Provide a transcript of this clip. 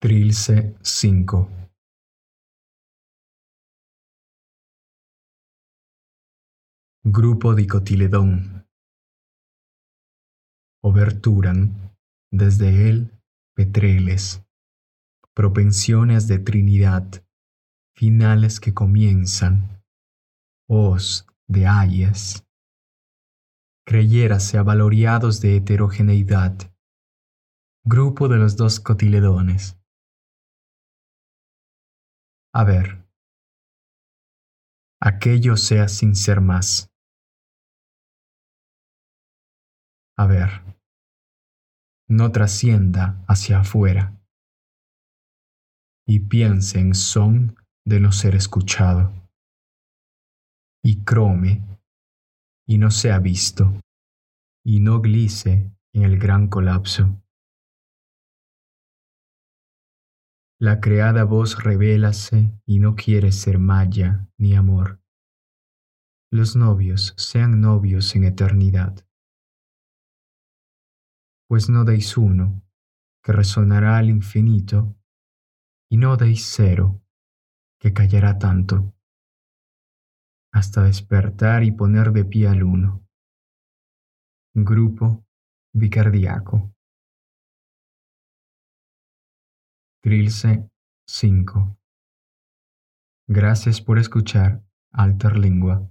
Trilce 5 Grupo dicotiledón Oberturan desde él petreles, propensiones de Trinidad, finales que comienzan, os de ayes, creyérase avaloriados de heterogeneidad, grupo de los dos cotiledones. A ver, aquello sea sin ser más. A ver, no trascienda hacia afuera. Y piense en son de no ser escuchado. Y crome. Y no sea visto. Y no glice en el gran colapso. La creada voz revélase y no quiere ser maya ni amor. Los novios sean novios en eternidad. Pues no deis uno, que resonará al infinito, y no deis cero, que callará tanto, hasta despertar y poner de pie al uno. Grupo Bicardiaco. Trilce 5. Gracias por escuchar Alterlingua.